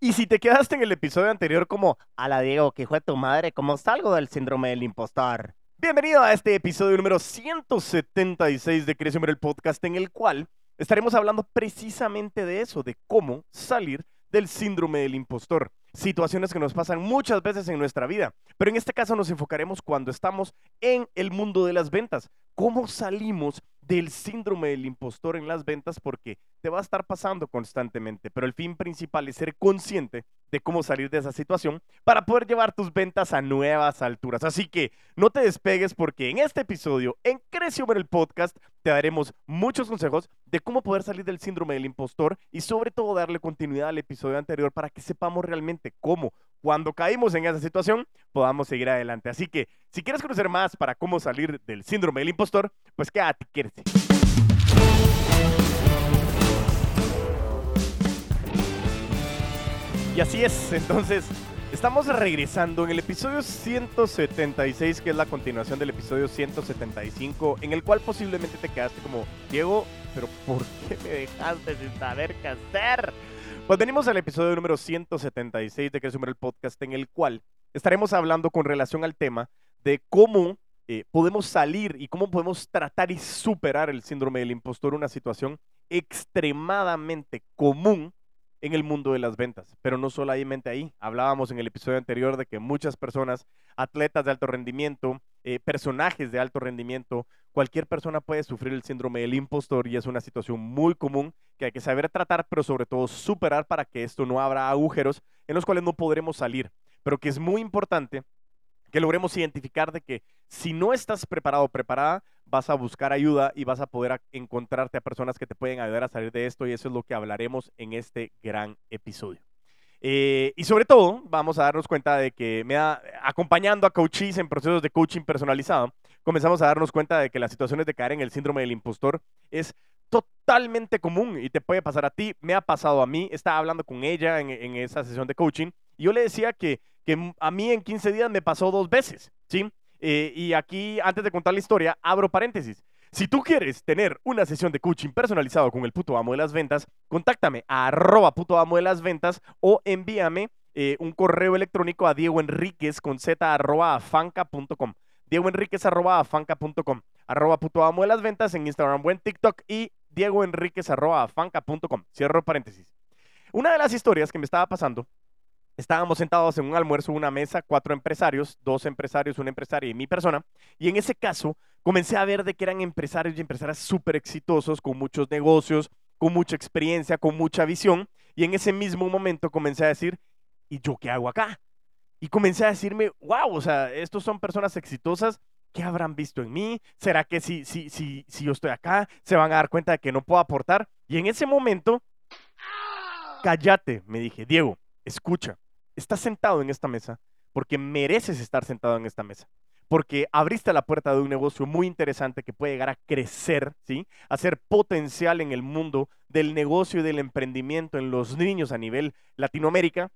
Y si te quedaste en el episodio anterior como, a la Diego, que fue tu madre, ¿cómo salgo del síndrome del impostor? Bienvenido a este episodio número 176 de Crece el Podcast, en el cual estaremos hablando precisamente de eso, de cómo salir del síndrome del impostor. Situaciones que nos pasan muchas veces en nuestra vida, pero en este caso nos enfocaremos cuando estamos en el mundo de las ventas. ¿Cómo salimos del síndrome del impostor en las ventas? Porque te va a estar pasando constantemente, pero el fin principal es ser consciente de cómo salir de esa situación para poder llevar tus ventas a nuevas alturas. Así que no te despegues porque en este episodio, en Crecio el Podcast, te daremos muchos consejos de cómo poder salir del síndrome del impostor y sobre todo darle continuidad al episodio anterior para que sepamos realmente cómo, cuando caímos en esa situación, podamos seguir adelante. Así que si quieres conocer más para cómo salir del síndrome del impostor, pues quédate, quédate. Y así es, entonces estamos regresando en el episodio 176, que es la continuación del episodio 175, en el cual posiblemente te quedaste como, Diego, pero ¿por qué me dejaste sin saber qué hacer? Pues venimos al episodio número 176 de Que el Podcast, en el cual estaremos hablando con relación al tema de cómo eh, podemos salir y cómo podemos tratar y superar el síndrome del impostor, una situación extremadamente común en el mundo de las ventas, pero no solamente ahí. Hablábamos en el episodio anterior de que muchas personas, atletas de alto rendimiento, eh, personajes de alto rendimiento, cualquier persona puede sufrir el síndrome del impostor y es una situación muy común que hay que saber tratar, pero sobre todo superar para que esto no abra agujeros en los cuales no podremos salir. Pero que es muy importante que logremos identificar de que si no estás preparado o preparada, vas a buscar ayuda y vas a poder encontrarte a personas que te pueden ayudar a salir de esto y eso es lo que hablaremos en este gran episodio. Eh, y sobre todo, vamos a darnos cuenta de que me da, acompañando a coaches en procesos de coaching personalizado, comenzamos a darnos cuenta de que las situaciones de caer en el síndrome del impostor es totalmente común y te puede pasar a ti, me ha pasado a mí, estaba hablando con ella en, esa sesión de coaching y yo le decía que, que a mí en 15 días me pasó dos veces, ¿sí? Eh, y aquí, antes de contar la historia, abro paréntesis. Si tú quieres tener una sesión de coaching personalizado con el puto amo de las ventas, contáctame a arroba puto amo de las ventas o envíame eh, un correo electrónico a Diego Enríquez con z arroba afanca.com. Diego Enríquez arroba afanca.com. Arroba puto amo de las ventas en Instagram o en TikTok y Diego Enríquez arroba afanca.com. Cierro paréntesis. Una de las historias que me estaba pasando estábamos sentados en un almuerzo, una mesa, cuatro empresarios, dos empresarios, una empresaria y mi persona. Y en ese caso, comencé a ver de que eran empresarios y empresarias súper exitosos, con muchos negocios, con mucha experiencia, con mucha visión. Y en ese mismo momento comencé a decir, ¿y yo qué hago acá? Y comencé a decirme, wow, o sea, estos son personas exitosas. ¿Qué habrán visto en mí? ¿Será que si, si, si, si yo estoy acá, se van a dar cuenta de que no puedo aportar? Y en ese momento, cállate, me dije, Diego, escucha, estás sentado en esta mesa porque mereces estar sentado en esta mesa. Porque abriste la puerta de un negocio muy interesante que puede llegar a crecer, ¿sí? A ser potencial en el mundo del negocio y del emprendimiento en los niños a nivel Latinoamérica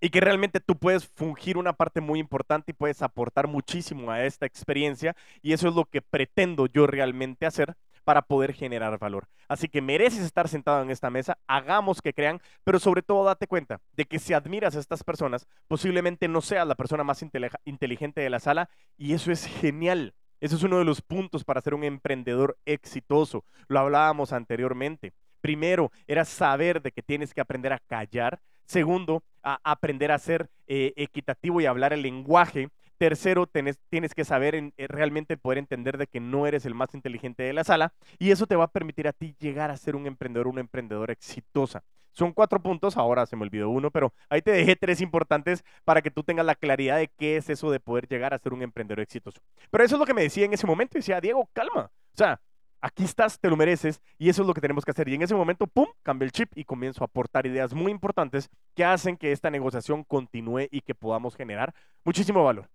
y que realmente tú puedes fungir una parte muy importante y puedes aportar muchísimo a esta experiencia y eso es lo que pretendo yo realmente hacer para poder generar valor. Así que mereces estar sentado en esta mesa, hagamos que crean, pero sobre todo date cuenta de que si admiras a estas personas, posiblemente no seas la persona más inteligente de la sala y eso es genial. Eso es uno de los puntos para ser un emprendedor exitoso. Lo hablábamos anteriormente. Primero, era saber de que tienes que aprender a callar. Segundo, a aprender a ser eh, equitativo y hablar el lenguaje Tercero, tienes que saber eh, realmente poder entender de que no eres el más inteligente de la sala y eso te va a permitir a ti llegar a ser un emprendedor, una emprendedora exitosa. Son cuatro puntos, ahora se me olvidó uno, pero ahí te dejé tres importantes para que tú tengas la claridad de qué es eso de poder llegar a ser un emprendedor exitoso. Pero eso es lo que me decía en ese momento, decía, Diego, calma. O sea, aquí estás, te lo mereces y eso es lo que tenemos que hacer. Y en ese momento, ¡pum!, cambia el chip y comienzo a aportar ideas muy importantes que hacen que esta negociación continúe y que podamos generar muchísimo valor.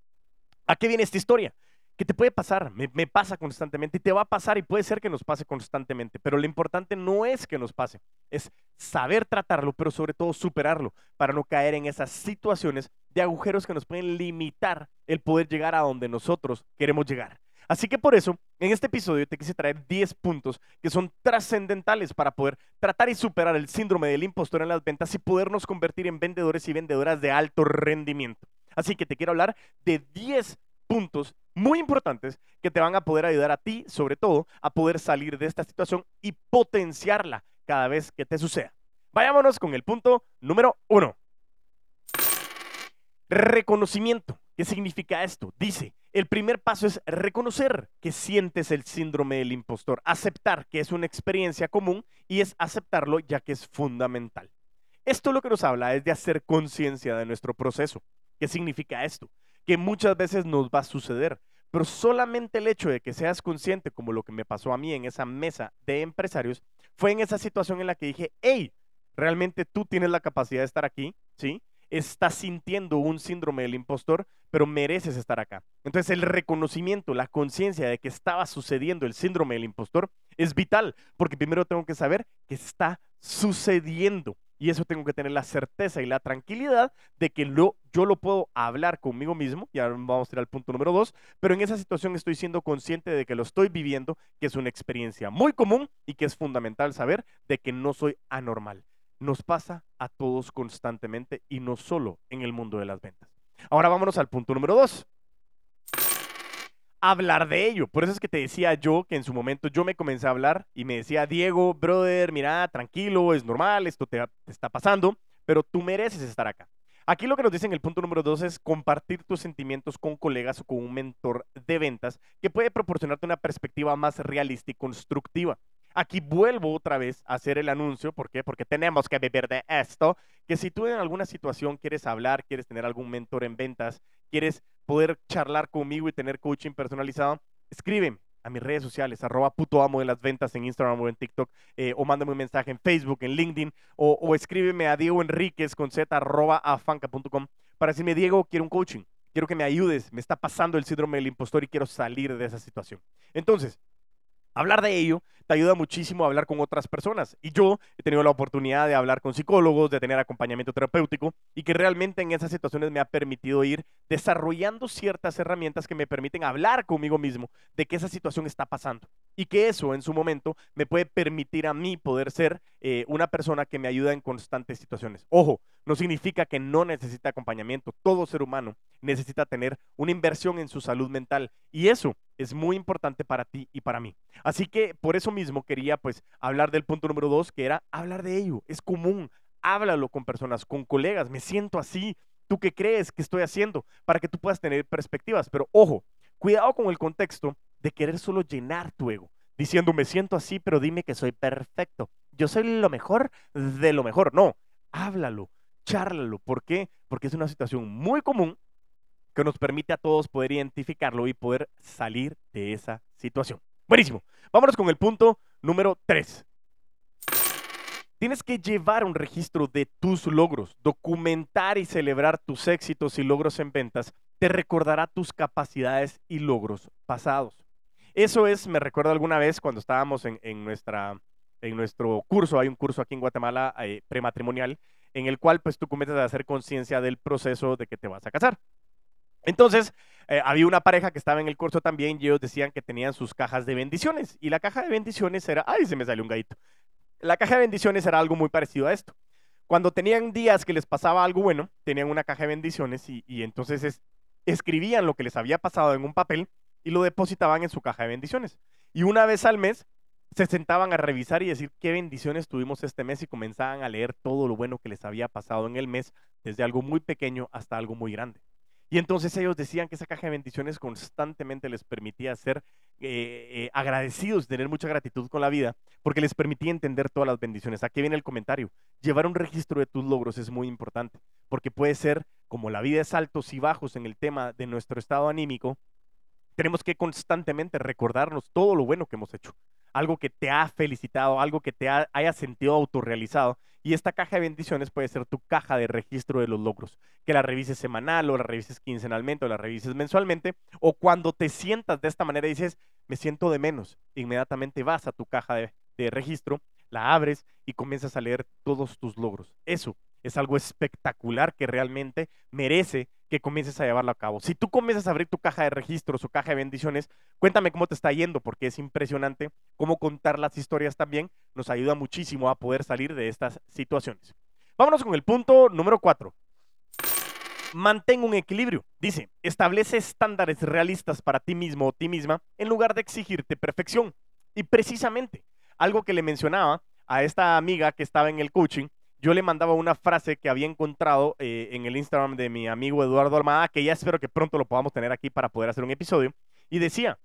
¿A qué viene esta historia? Que te puede pasar, me, pasa constantemente y te va a pasar y puede ser que nos pase constantemente, pero lo importante no es que nos pase, es saber tratarlo, pero sobre todo superarlo para no caer en esas situaciones de agujeros que nos pueden limitar el poder llegar a donde nosotros queremos llegar. Así que por eso, en este episodio te quise traer 10 puntos que son trascendentales para poder tratar y superar el síndrome del impostor en las ventas y podernos convertir en vendedores y vendedoras de alto rendimiento. Así que te quiero hablar de 10 puntos muy importantes que te van a poder ayudar a ti, sobre todo, a poder salir de esta situación y potenciarla cada vez que te suceda. Vayámonos con el punto número uno. Reconocimiento. ¿Qué significa esto? Dice, el primer paso es reconocer que sientes el síndrome del impostor, aceptar que es una experiencia común y es aceptarlo ya que es fundamental. Esto lo que nos habla es de hacer conciencia de nuestro proceso. ¿Qué significa esto? Que muchas veces nos va a suceder, pero solamente el hecho de que seas consciente, como lo que me pasó a mí en esa mesa de empresarios, fue en esa situación en la que dije, hey, realmente tú tienes la capacidad de estar aquí, ¿sí? Estás sintiendo un síndrome del impostor, pero mereces estar acá. Entonces el reconocimiento, la conciencia de que estaba sucediendo el síndrome del impostor es vital, porque primero tengo que saber que está sucediendo. Y eso tengo que tener la certeza y la tranquilidad de que yo lo puedo hablar conmigo mismo, y ahora vamos a ir al punto número dos, pero en esa situación estoy siendo consciente de que lo estoy viviendo, que es una experiencia muy común y que es fundamental saber de que no soy anormal. Nos pasa a todos constantemente y no solo en el mundo de las ventas. Ahora vámonos al punto número dos hablar de ello. Por eso es que te decía yo que en su momento yo me comencé a hablar y me decía, Diego, brother, mira, tranquilo, es normal, esto te, está pasando, pero tú mereces estar acá. Aquí lo que nos dice en el punto número dos es compartir tus sentimientos con colegas o con un mentor de ventas que puede proporcionarte una perspectiva más realista y constructiva. Aquí vuelvo otra vez a hacer el anuncio, ¿por qué? Porque tenemos que vivir de esto, que si tú en alguna situación quieres hablar, quieres tener algún mentor en ventas, quieres poder charlar conmigo y tener coaching personalizado, escribe a mis redes sociales, arroba puto amo de las ventas en Instagram o en TikTok, eh, o mándame un mensaje en Facebook, en LinkedIn, o, escríbeme a Diego Enríquez con z arroba afanca.com para decirme, Diego, quiero un coaching, quiero que me ayudes, me está pasando el síndrome del impostor y quiero salir de esa situación. Entonces, Hablar de ello te ayuda muchísimo a hablar con otras personas. Y yo he tenido la oportunidad de hablar con psicólogos, de tener acompañamiento terapéutico y que realmente en esas situaciones me ha permitido ir desarrollando ciertas herramientas que me permiten hablar conmigo mismo de que esa situación está pasando. Y que eso en su momento me puede permitir a mí poder ser eh, una persona que me ayuda en constantes situaciones. Ojo, no significa que no necesite acompañamiento. Todo ser humano necesita tener una inversión en su salud mental. Y eso es muy importante para ti y para mí. Así que por eso mismo quería pues hablar del punto número dos, que era hablar de ello. Es común, háblalo con personas, con colegas, me siento así. ¿Tú qué crees que estoy haciendo? Para que tú puedas tener perspectivas. Pero ojo, cuidado con el contexto de querer solo llenar tu ego, diciendo me siento así, pero dime que soy perfecto. Yo soy lo mejor de lo mejor. No, háblalo, chárlalo. ¿Por qué? Porque es una situación muy común que nos permite a todos poder identificarlo y poder salir de esa situación. Buenísimo. Vámonos con el punto número 3. Tienes que llevar un registro de tus logros, documentar y celebrar tus éxitos y logros en ventas. Te recordará tus capacidades y logros pasados. Eso es, me recuerdo alguna vez cuando estábamos en, nuestra, en nuestro curso, hay un curso aquí en Guatemala eh, prematrimonial, en el cual pues tú comienzas a hacer conciencia del proceso de que te vas a casar. Entonces, eh, había una pareja que estaba en el curso también y ellos decían que tenían sus cajas de bendiciones. Y la caja de bendiciones era, ay, se me salió un gallito. La caja de bendiciones era algo muy parecido a esto. Cuando tenían días que les pasaba algo bueno, tenían una caja de bendiciones y, entonces escribían lo que les había pasado en un papel y lo depositaban en su caja de bendiciones. Y una vez al mes se sentaban a revisar y decir qué bendiciones tuvimos este mes y comenzaban a leer todo lo bueno que les había pasado en el mes, desde algo muy pequeño hasta algo muy grande. Y entonces ellos decían que esa caja de bendiciones constantemente les permitía ser eh, eh, agradecidos, tener mucha gratitud con la vida, porque les permitía entender todas las bendiciones. Aquí viene el comentario. Llevar un registro de tus logros es muy importante, porque puede ser, como la vida es altos y bajos en el tema de nuestro estado anímico, tenemos que constantemente recordarnos todo lo bueno que hemos hecho, algo que te ha felicitado, algo que te haya sentido autorrealizado y esta caja de bendiciones puede ser tu caja de registro de los logros, que la revises semanal o la revises quincenalmente o la revises mensualmente, o cuando te sientas de esta manera y dices, me siento de menos, inmediatamente vas a tu caja de, de registro, la abres y comienzas a leer todos tus logros. Eso es algo espectacular que realmente merece que comiences a llevarlo a cabo. Si tú comienzas a abrir tu caja de registros o caja de bendiciones, cuéntame cómo te está yendo, porque es impresionante cómo contar las historias también nos ayuda muchísimo a poder salir de estas situaciones. Vámonos con el punto número cuatro. Mantén un equilibrio. Dice, establece estándares realistas para ti mismo o ti misma en lugar de exigirte perfección. Y precisamente, algo que le mencionaba a esta amiga que estaba en el coaching, yo le mandaba una frase que había encontrado eh, en el Instagram de mi amigo Eduardo Almada, que ya espero que pronto lo podamos tener aquí para poder hacer un episodio, y decía,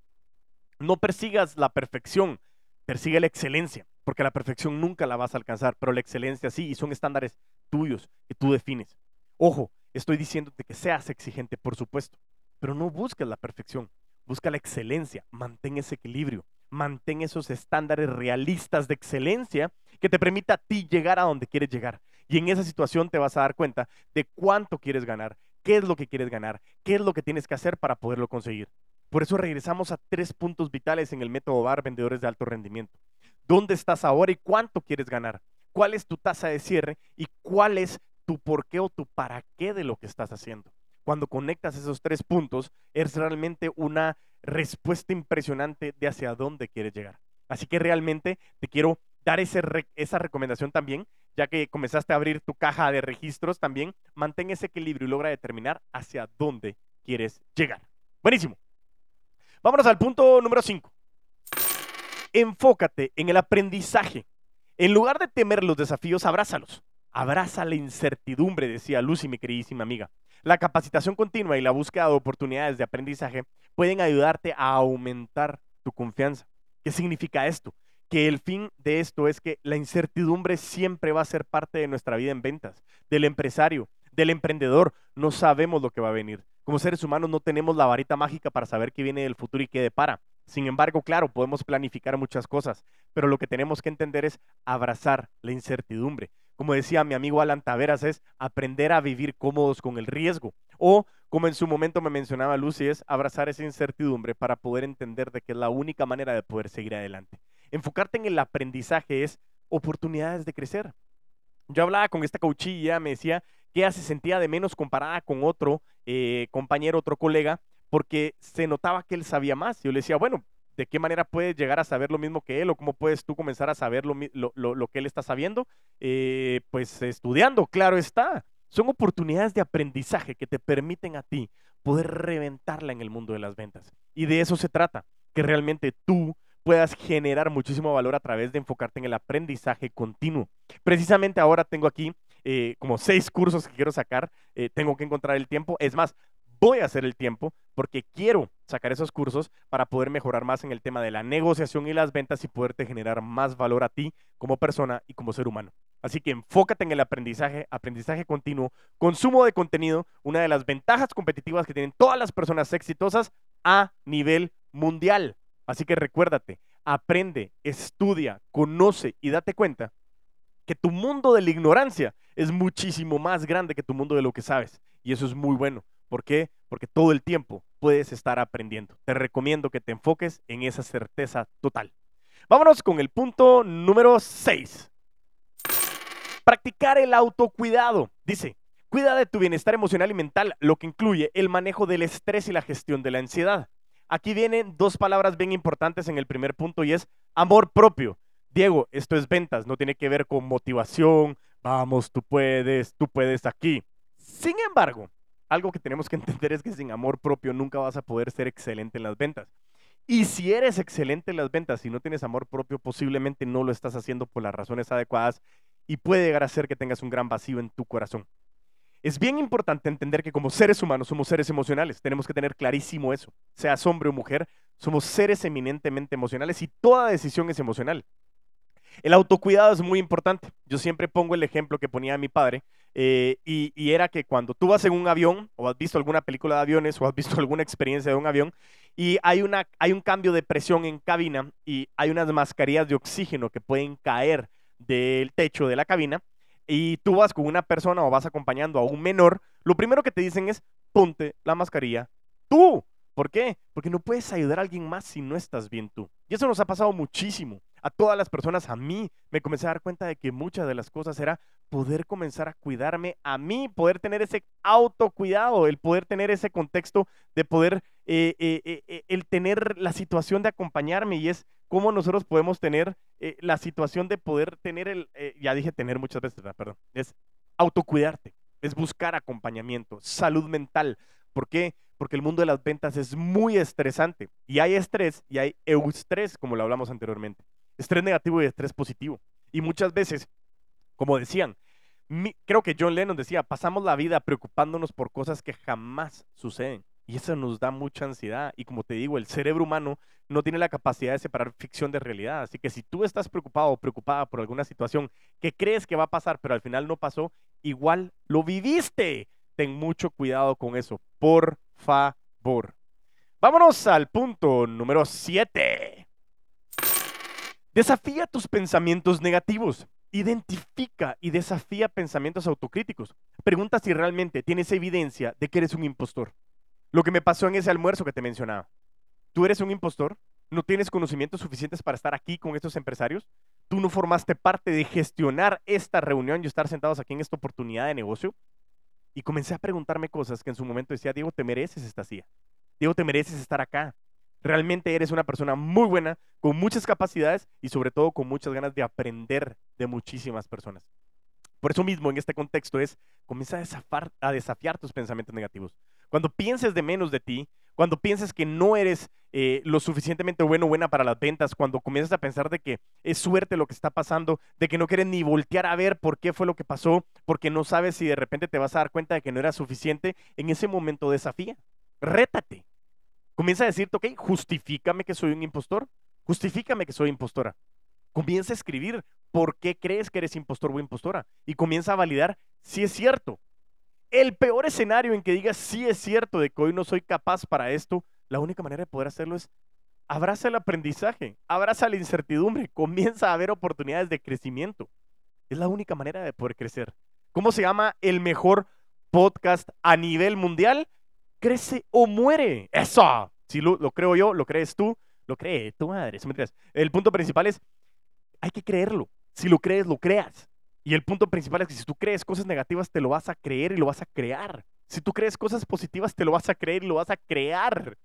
no persigas la perfección, persigue la excelencia, porque la perfección nunca la vas a alcanzar, pero la excelencia sí, y son estándares tuyos que tú defines. Ojo, estoy diciéndote que seas exigente, por supuesto, pero no busques la perfección, busca la excelencia, mantén ese equilibrio, mantén esos estándares realistas de excelencia que te permita a ti llegar a donde quieres llegar. Y en esa situación te vas a dar cuenta de cuánto quieres ganar, qué es lo que quieres ganar, qué es lo que tienes que hacer para poderlo conseguir. Por eso regresamos a tres puntos vitales en el método BAR Vendedores de Alto Rendimiento. ¿Dónde estás ahora y cuánto quieres ganar? ¿Cuál es tu tasa de cierre y cuál es tu por qué o tu para qué de lo que estás haciendo? Cuando conectas esos tres puntos, es realmente una respuesta impresionante de hacia dónde quieres llegar. Así que realmente te quiero dar esa recomendación también, ya que comenzaste a abrir tu caja de registros también, mantén ese equilibrio y logra determinar hacia dónde quieres llegar. Buenísimo. Vámonos al punto número 5. Enfócate en el aprendizaje. En lugar de temer los desafíos, abrázalos. Abraza la incertidumbre, decía Lucy, mi queridísima amiga. La capacitación continua y la búsqueda de oportunidades de aprendizaje pueden ayudarte a aumentar tu confianza. ¿Qué significa esto? Que el fin de esto es que la incertidumbre siempre va a ser parte de nuestra vida en ventas, del empresario, del emprendedor. No sabemos lo que va a venir. Como seres humanos no tenemos la varita mágica para saber qué viene del futuro y qué depara. Sin embargo, claro, podemos planificar muchas cosas, pero lo que tenemos que entender es abrazar la incertidumbre como decía mi amigo Alan Taveras, es aprender a vivir cómodos con el riesgo. O, como en su momento me mencionaba Lucy, es abrazar esa incertidumbre para poder entender de que es la única manera de poder seguir adelante. Enfocarte en el aprendizaje es oportunidades de crecer. Yo hablaba con esta coachilla, me decía que ella se sentía de menos comparada con otro eh, compañero, otro colega, porque se notaba que él sabía más. Yo le decía, bueno, de qué manera puedes llegar a saber lo mismo que él o cómo puedes tú comenzar a saber lo, que él está sabiendo, eh, pues estudiando, claro está. Son oportunidades de aprendizaje que te permiten a ti poder reventarla en el mundo de las ventas. Y de eso se trata, que realmente tú puedas generar muchísimo valor a través de enfocarte en el aprendizaje continuo. Precisamente ahora tengo aquí eh, como seis cursos que quiero sacar, eh, tengo que encontrar el tiempo. Es más, voy a hacer el tiempo porque quiero sacar esos cursos para poder mejorar más en el tema de la negociación y las ventas y poderte generar más valor a ti como persona y como ser humano. Así que enfócate en el aprendizaje, aprendizaje continuo, consumo de contenido, una de las ventajas competitivas que tienen todas las personas exitosas a nivel mundial. Así que recuérdate, aprende, estudia, conoce y date cuenta que tu mundo de la ignorancia es muchísimo más grande que tu mundo de lo que sabes. Y eso es muy bueno. ¿Por qué? Porque todo el tiempo puedes estar aprendiendo. Te recomiendo que te enfoques en esa certeza total. Vámonos con el punto número 6. Practicar el autocuidado. Dice, cuida de tu bienestar emocional y mental, lo que incluye el manejo del estrés y la gestión de la ansiedad. Aquí vienen dos palabras bien importantes en el primer punto y es amor propio. Diego, esto es ventas, no tiene que ver con motivación, vamos, tú puedes, tú puedes aquí. Sin embargo, algo que tenemos que entender es que sin amor propio nunca vas a poder ser excelente en las ventas. Y si eres excelente en las ventas y no tienes amor propio, posiblemente no lo estás haciendo por las razones adecuadas y puede llegar a ser que tengas un gran vacío en tu corazón. Es bien importante entender que como seres humanos somos seres emocionales, tenemos que tener clarísimo eso. Seas hombre o mujer, somos seres eminentemente emocionales y toda decisión es emocional. El autocuidado es muy importante. Yo siempre pongo el ejemplo que ponía mi padre eh, y, era que cuando tú vas en un avión o has visto alguna película de aviones o has visto alguna experiencia de un avión y hay, una, hay un cambio de presión en cabina y hay unas mascarillas de oxígeno que pueden caer del techo de la cabina y tú vas con una persona o vas acompañando a un menor, lo primero que te dicen es ponte la mascarilla tú. ¿Por qué? Porque no puedes ayudar a alguien más si no estás bien tú. Y eso nos ha pasado muchísimo a todas las personas, a mí, me comencé a dar cuenta de que muchas de las cosas era poder comenzar a cuidarme a mí, poder tener ese autocuidado, el poder tener ese contexto de poder, eh, eh, eh, el tener la situación de acompañarme y es cómo nosotros podemos tener la situación de poder tener el, ya dije tener muchas veces, perdón, es autocuidarte, es buscar acompañamiento, salud mental. ¿Por qué? Porque el mundo de las ventas es muy estresante y hay estrés y hay eustrés, como lo hablamos anteriormente. Estrés negativo y estrés positivo. Y muchas veces, como decían, creo que John Lennon decía, pasamos la vida preocupándonos por cosas que jamás suceden. Y eso nos da mucha ansiedad. Y como te digo, el cerebro humano no tiene la capacidad de separar ficción de realidad. Así que si tú estás preocupado o preocupada por alguna situación que crees que va a pasar, pero al final no pasó, igual lo viviste. Ten mucho cuidado con eso, por favor. Vámonos al punto número 7. Desafía tus pensamientos negativos. Identifica y desafía pensamientos autocríticos. Pregunta si realmente tienes evidencia de que eres un impostor. Lo que me pasó en ese almuerzo que te mencionaba. ¿Tú eres un impostor? ¿No tienes conocimientos suficientes para estar aquí con estos empresarios? ¿Tú no formaste parte de gestionar esta reunión y estar sentados aquí en esta oportunidad de negocio? Y comencé a preguntarme cosas que en su momento decía, Diego, te mereces esta silla. Diego, te mereces estar acá. Realmente eres una persona muy buena, con muchas capacidades y sobre todo con muchas ganas de aprender de muchísimas personas. Por eso mismo, en este contexto es, comienza a, desafiar tus pensamientos negativos. Cuando pienses de menos de ti, cuando pienses que no eres eh, lo suficientemente bueno o buena para las ventas, cuando comienzas a pensar de que es suerte lo que está pasando, de que no quieres ni voltear a ver por qué fue lo que pasó, porque no sabes si de repente te vas a dar cuenta de que no era suficiente, en ese momento desafía, rétate. Comienza a decirte, ok, justifícame que soy un impostor, justifícame que soy impostora. Comienza a escribir por qué crees que eres impostor o impostora y comienza a validar si es cierto. El peor escenario en que digas si es cierto de que hoy no soy capaz para esto, la única manera de poder hacerlo es abraza el aprendizaje, abraza la incertidumbre, comienza a ver oportunidades de crecimiento. Es la única manera de poder crecer. ¿Cómo se llama el mejor podcast a nivel mundial? Crece o muere. Eso. Si lo, creo yo, lo crees tú, lo cree tu madre. El punto principal es, hay que creerlo. Si lo crees, lo creas. Y el punto principal es que si tú crees cosas negativas, te lo vas a creer y lo vas a crear. Si tú crees cosas positivas, te lo vas a creer y lo vas a crear.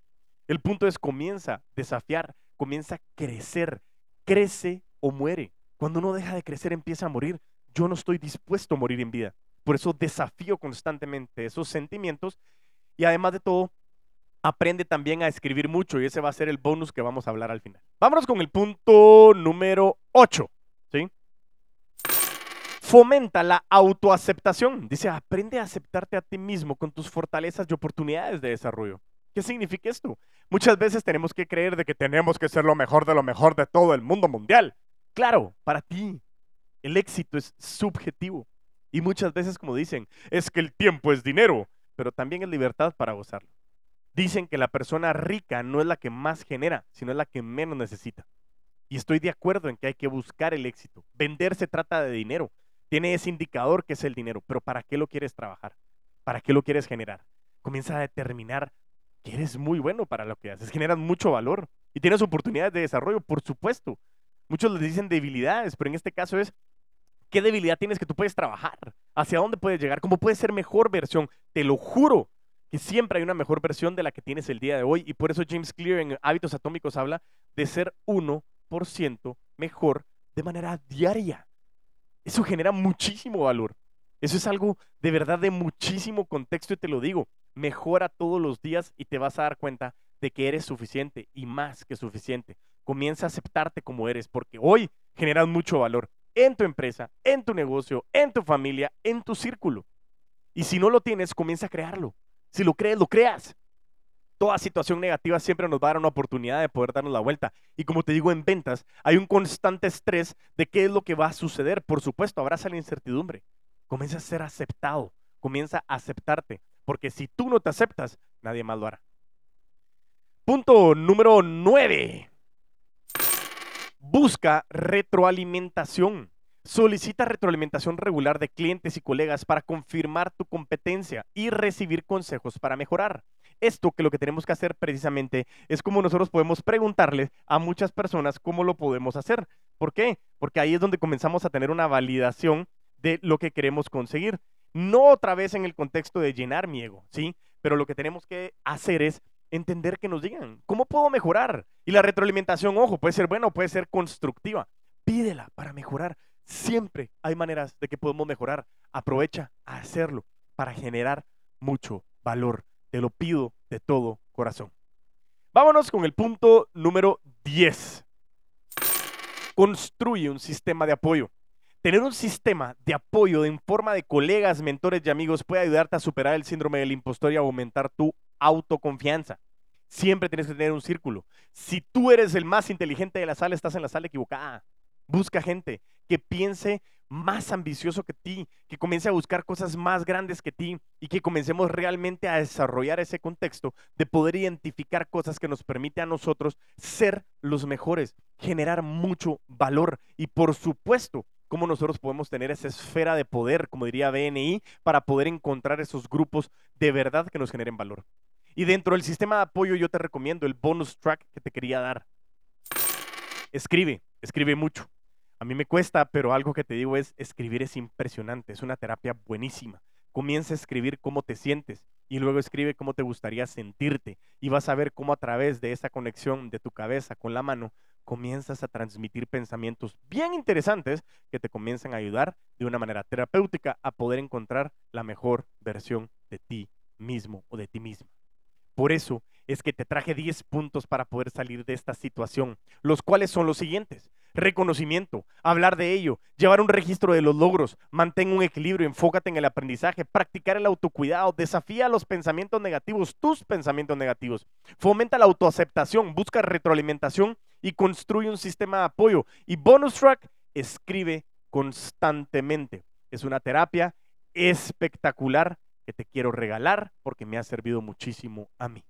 El punto es comienza a desafiar, comienza a crecer, crece o muere. Cuando uno deja de crecer, empieza a morir. Yo no estoy dispuesto a morir en vida. Por eso desafío constantemente esos sentimientos y además de todo, aprende también a escribir mucho y ese va a ser el bonus que vamos a hablar al final. Vámonos con el punto número 8. ¿sí? Fomenta la autoaceptación. Dice, aprende a aceptarte a ti mismo con tus fortalezas y oportunidades de desarrollo. ¿Qué significa esto? Muchas veces tenemos que creer de que tenemos que ser lo mejor de lo mejor de todo el mundo mundial. Claro, para ti el éxito es subjetivo. Y muchas veces, como dicen, es que el tiempo es dinero, pero también es libertad para gozarlo. Dicen que la persona rica no es la que más genera, sino es la que menos necesita. Y estoy de acuerdo en que hay que buscar el éxito. Vender se trata de dinero. Tiene ese indicador que es el dinero, pero ¿para qué lo quieres trabajar? ¿Para qué lo quieres generar? Comienza a determinar que eres muy bueno para lo que haces, generas mucho valor y tienes oportunidades de desarrollo, por supuesto. Muchos les dicen debilidades, pero en este caso es qué debilidad tienes que tú puedes trabajar, hacia dónde puedes llegar, cómo puedes ser mejor versión. Te lo juro que siempre hay una mejor versión de la que tienes el día de hoy y por eso James Clear en Hábitos Atómicos habla de ser 1% mejor de manera diaria. Eso genera muchísimo valor. Eso es algo de verdad de muchísimo contexto y te lo digo mejora todos los días y te vas a dar cuenta de que eres suficiente y más que suficiente. Comienza a aceptarte como eres porque hoy generas mucho valor en tu empresa, en tu negocio, en tu familia, en tu círculo. Y si no lo tienes, comienza a crearlo. Si lo crees, lo creas. Toda situación negativa siempre nos va una oportunidad de poder darnos la vuelta. Y como te digo en ventas, hay un constante estrés de qué es lo que va a suceder. Por supuesto, abraza la incertidumbre. Comienza a ser aceptado. Comienza a aceptarte. Porque si tú no te aceptas, nadie más lo hará. Punto número 9. Busca retroalimentación. Solicita retroalimentación regular de clientes y colegas para confirmar tu competencia y recibir consejos para mejorar. esto que lo que tenemos que hacer precisamente es como nosotros podemos preguntarle a muchas personas cómo lo podemos hacer. ¿Por qué? Porque ahí es donde comenzamos a tener una validación de lo que queremos conseguir. No otra vez en el contexto de llenar mi ego, ¿sí? Pero lo que tenemos que hacer es entender que nos digan, ¿cómo puedo mejorar? Y la retroalimentación, ojo, puede ser buena o puede ser constructiva. Pídela para mejorar. Siempre hay maneras de que podemos mejorar. Aprovecha a hacerlo para generar mucho valor. Te lo pido de todo corazón. Vámonos con el punto número 10. Construye un sistema de apoyo. Tener un sistema de apoyo en forma de colegas, mentores y amigos puede ayudarte a superar el síndrome del impostor y aumentar tu autoconfianza. Siempre tienes que tener un círculo. Si tú eres el más inteligente de la sala, estás en la sala equivocada. Busca gente que piense más ambicioso que ti, que comience a buscar cosas más grandes que ti y que comencemos realmente a desarrollar ese contexto de poder identificar cosas que nos permite a nosotros ser los mejores, generar mucho valor y por supuesto cómo nosotros podemos tener esa esfera de poder, como diría BNI, para poder encontrar esos grupos de verdad que nos generen valor. Y dentro del sistema de apoyo yo te recomiendo el bonus track que te quería dar. Escribe, escribe mucho. A mí me cuesta, pero algo que te digo es, escribir es impresionante, es una terapia buenísima. Comienza a escribir cómo te sientes y luego escribe cómo te gustaría sentirte y vas a ver cómo a través de esa conexión de tu cabeza con la mano comienzas a transmitir pensamientos bien interesantes que te comienzan a ayudar de una manera terapéutica a poder encontrar la mejor versión de ti mismo o de ti misma. Por eso es que te traje 10 puntos para poder salir de esta situación, los cuales son los siguientes. Reconocimiento, hablar de ello, llevar un registro de los logros, mantén un equilibrio, enfócate en el aprendizaje, practicar el autocuidado, desafía los pensamientos negativos, tus pensamientos negativos, fomenta la autoaceptación, busca retroalimentación y construye un sistema de apoyo. Y bonus track, escribe constantemente. Es una terapia espectacular que te quiero regalar porque me ha servido muchísimo a mí.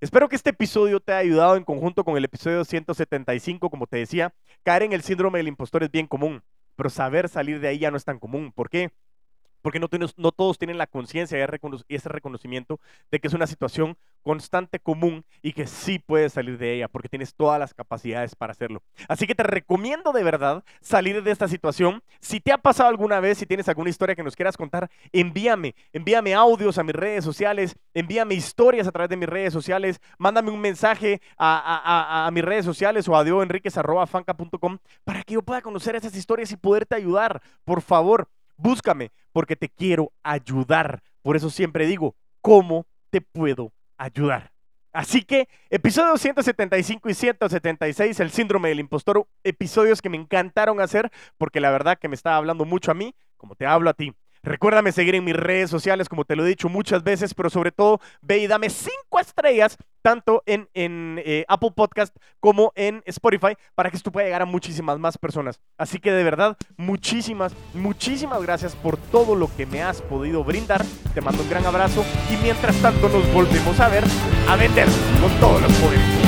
Espero que este episodio te haya ayudado en conjunto con el episodio 175, como te decía, caer en el síndrome del impostor es bien común, pero saber salir de ahí ya no es tan común. ¿Por qué? Porque no, no todos tienen la conciencia y ese reconocimiento de que es una situación constante, común y que sí puedes salir de ella, porque tienes todas las capacidades para hacerlo. Así que te recomiendo de verdad salir de esta situación. Si te ha pasado alguna vez, si tienes alguna historia que nos quieras contar, envíame, envíame audios a mis redes sociales, envíame historias a través de mis redes sociales, mándame un mensaje a, mis redes sociales o a dioenriquez.fanca.com para que yo pueda conocer esas historias y poderte ayudar. Por favor, Búscame porque te quiero ayudar. Por eso siempre digo, ¿cómo te puedo ayudar? Así que episodios 175 y 176, el síndrome del impostor, episodios que me encantaron hacer porque la verdad que me estaba hablando mucho a mí, como te hablo a ti. Recuérdame seguir en mis redes sociales, como te lo he dicho muchas veces, pero sobre todo ve y dame cinco estrellas, tanto en, eh, Apple Podcast como en Spotify, para que esto pueda llegar a muchísimas más personas. Así que de verdad, muchísimas, muchísimas gracias por todo lo que me has podido brindar. Te mando un gran abrazo y mientras tanto nos volvemos a ver a vender con todos los poderes.